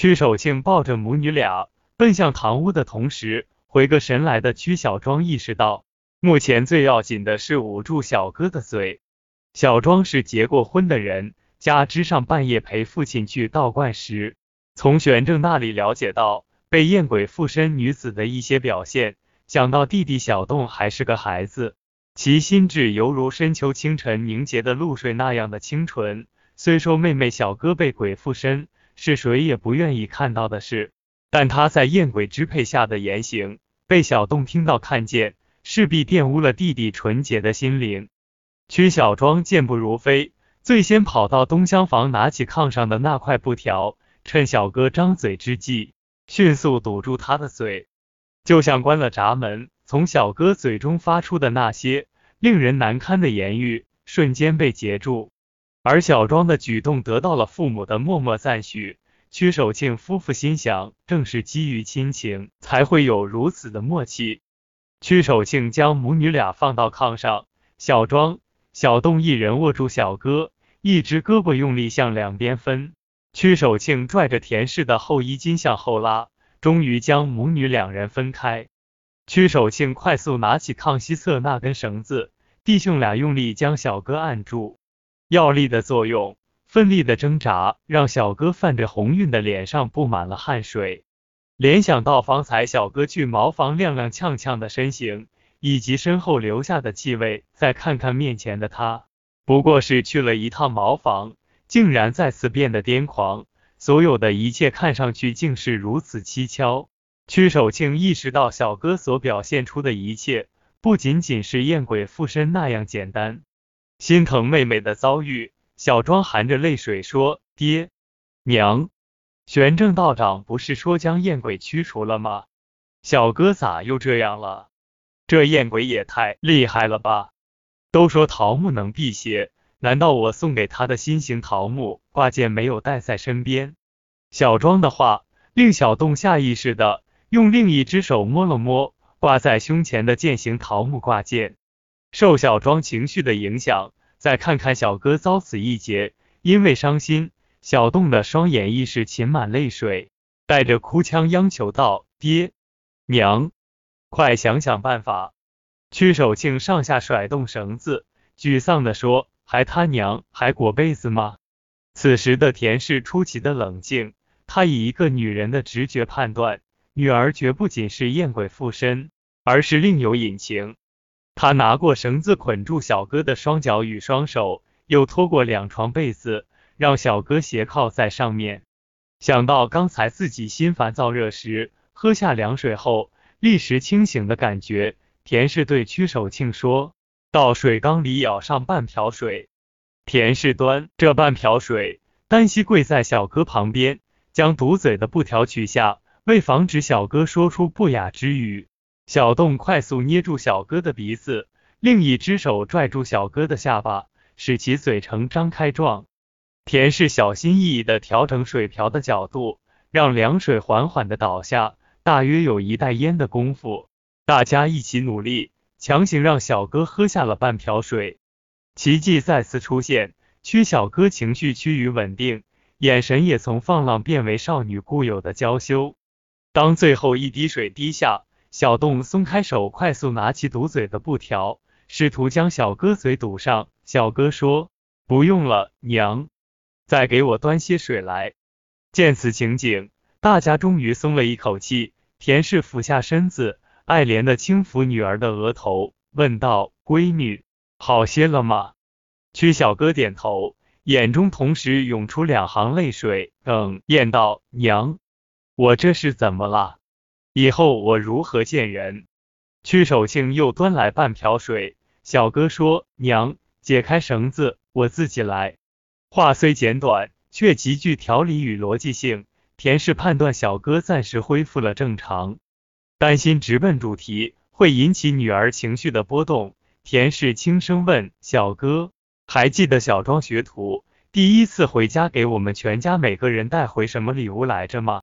屈守庆抱着母女俩奔向堂屋的同时，回个神来的屈小庄意识到，目前最要紧的是捂住小哥的嘴。小庄是结过婚的人，加之上半夜陪父亲去道观时，从玄正那里了解到被艳鬼附身女子的一些表现，想到弟弟小栋还是个孩子，其心智犹如深秋清晨凝结的露水那样的清纯。虽说妹妹小哥被鬼附身是谁也不愿意看到的事，但他在艳鬼支配下的言行被小栋听到看见，势必玷污了弟弟纯洁的心灵。曲小庄健步如飞，最先跑到东厢房，拿起炕上的那块布条，趁小哥张嘴之际，迅速堵住他的嘴，就像关了闸门。从小哥嘴中发出的那些令人难堪的言语，瞬间被截住。而小庄的举动得到了父母的默默赞许。屈守庆夫妇心想，正是基于亲情，才会有如此的默契。屈守庆将母女俩放到炕上，小庄。小栋一人握住小哥，一只胳膊用力向两边分。屈守庆拽着田氏的后衣襟向后拉，终于将母女两人分开。屈守庆快速拿起炕西侧那根绳子，弟兄俩用力将小哥按住。药力的作用，奋力的挣扎，让小哥泛着红晕的脸上布满了汗水。联想到方才小哥去茅房踉踉跄跄的身形。以及身后留下的气味，再看看面前的他，不过是去了一趟茅房，竟然再次变得癫狂。所有的一切看上去竟是如此蹊跷。屈守庆意识到小哥所表现出的一切，不仅仅是艳鬼附身那样简单，心疼妹妹的遭遇。小庄含着泪水说：“爹娘，玄正道长不是说将艳鬼驱除了吗？小哥咋又这样了？”这艳鬼也太厉害了吧！都说桃木能辟邪，难道我送给他的新型桃木挂件没有带在身边？小庄的话令小洞下意识的用另一只手摸了摸挂在胸前的剑形桃木挂件。受小庄情绪的影响，再看看小哥遭此一劫，因为伤心，小洞的双眼亦是噙满泪水，带着哭腔央求道：“爹娘。”快想想办法！屈守庆上下甩动绳子，沮丧的说：“还他娘还裹被子吗？”此时的田氏出奇的冷静，她以一个女人的直觉判断，女儿绝不仅是艳鬼附身，而是另有隐情。他拿过绳子捆住小哥的双脚与双手，又拖过两床被子，让小哥斜靠在上面。想到刚才自己心烦燥热时，喝下凉水后。立时清醒的感觉，田氏对屈守庆说：“到水缸里舀上半瓢水。”田氏端这半瓢水，单膝跪在小哥旁边，将堵嘴的布条取下，为防止小哥说出不雅之语，小洞快速捏住小哥的鼻子，另一只手拽住小哥的下巴，使其嘴呈张开状。田氏小心翼翼的调整水瓢的角度，让凉水缓缓的倒下。大约有一袋烟的功夫，大家一起努力，强行让小哥喝下了半瓢水。奇迹再次出现，屈小哥情绪趋于稳定，眼神也从放浪变为少女固有的娇羞。当最后一滴水滴下，小洞松开手，快速拿起堵嘴的布条，试图将小哥嘴堵上。小哥说：“不用了，娘，再给我端些水来。”见此情景。大家终于松了一口气，田氏俯下身子，爱怜的轻抚女儿的额头，问道：“闺女，好些了吗？”曲小哥点头，眼中同时涌出两行泪水，哽咽道：“娘，我这是怎么了？以后我如何见人？”曲守庆又端来半瓢水，小哥说：“娘，解开绳子，我自己来。”话虽简短，却极具条理与逻辑性。田氏判断小哥暂时恢复了正常，担心直奔主题会引起女儿情绪的波动，田氏轻声问小哥：“还记得小庄学徒第一次回家给我们全家每个人带回什么礼物来着吗？”